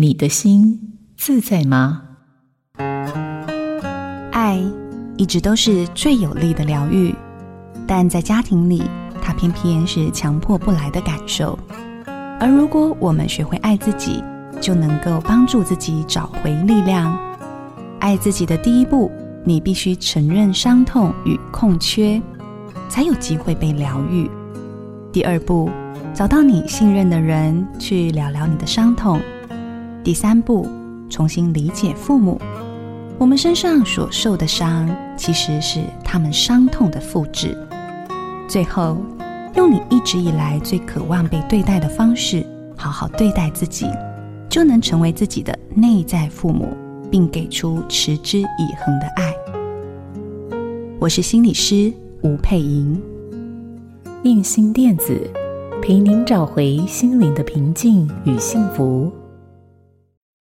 你的心自在吗？爱一直都是最有力的疗愈，但在家庭里，它偏偏是强迫不来的感受。而如果我们学会爱自己，就能够帮助自己找回力量。爱自己的第一步，你必须承认伤痛与空缺，才有机会被疗愈。第二步，找到你信任的人去聊聊你的伤痛。第三步，重新理解父母。我们身上所受的伤，其实是他们伤痛的复制。最后，用你一直以来最渴望被对待的方式，好好对待自己，就能成为自己的内在父母，并给出持之以恒的爱。我是心理师吴佩莹，映兴电子，陪您找回心灵的平静与幸福。